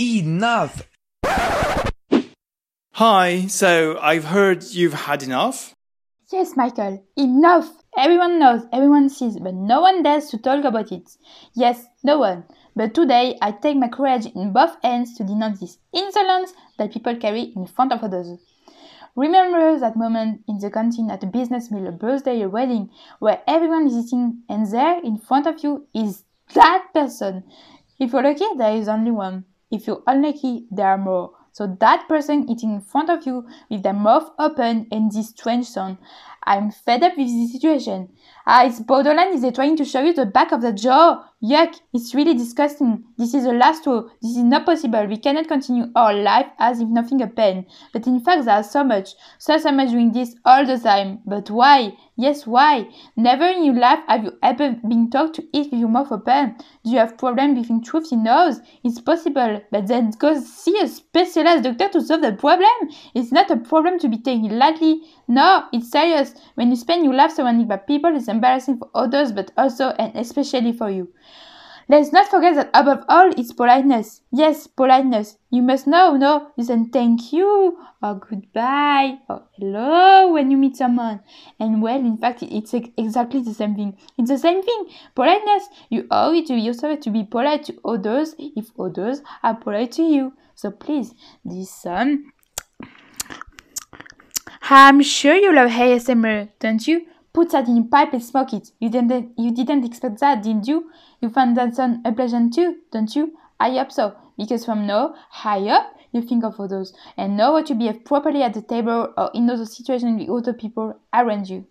Enough! Hi, so I've heard you've had enough? Yes, Michael, enough! Everyone knows, everyone sees, but no one dares to talk about it. Yes, no one. But today I take my courage in both hands to denounce this insolence that people carry in front of others. Remember that moment in the canteen at a business meal, a birthday, a wedding, where everyone is eating and there in front of you is that person. If you're lucky, there is only one. If you're unlucky, there are more. So that person eating in front of you with their mouth open and this strange sound. I'm fed up with this situation. Ah, it's borderline is trying to show you the back of the jaw. Yuck, it's really disgusting. This is the last row. This is not possible. We cannot continue our life as if nothing happened. But in fact, there's so much, so, so much doing this all the time. But why? Yes, why? Never in your life have you ever been taught to eat with your mouth open. Do you have problem between truth in nose? It's possible, but then go see a specialized doctor to solve the problem. It's not a problem to be taken lightly. No, it's serious. When you spend your life surrounded by people, it's embarrassing for others, but also and especially for you. Let's not forget that above all, it's politeness. Yes, politeness. You must know, no, you say thank you, or goodbye, or hello when you meet someone. And well, in fact, it's exactly the same thing. It's the same thing. Politeness. You owe it to yourself to be polite to others if others are polite to you. So please, this listen. I'm sure you love ASMR, don't you? Put that in your pipe and smoke it. You didn't, you didn't expect that, didn't you? You find that sound unpleasant too, don't you? I hope so, because from now, high up, you think of others and know how to behave properly at the table or in other situations with other people around you.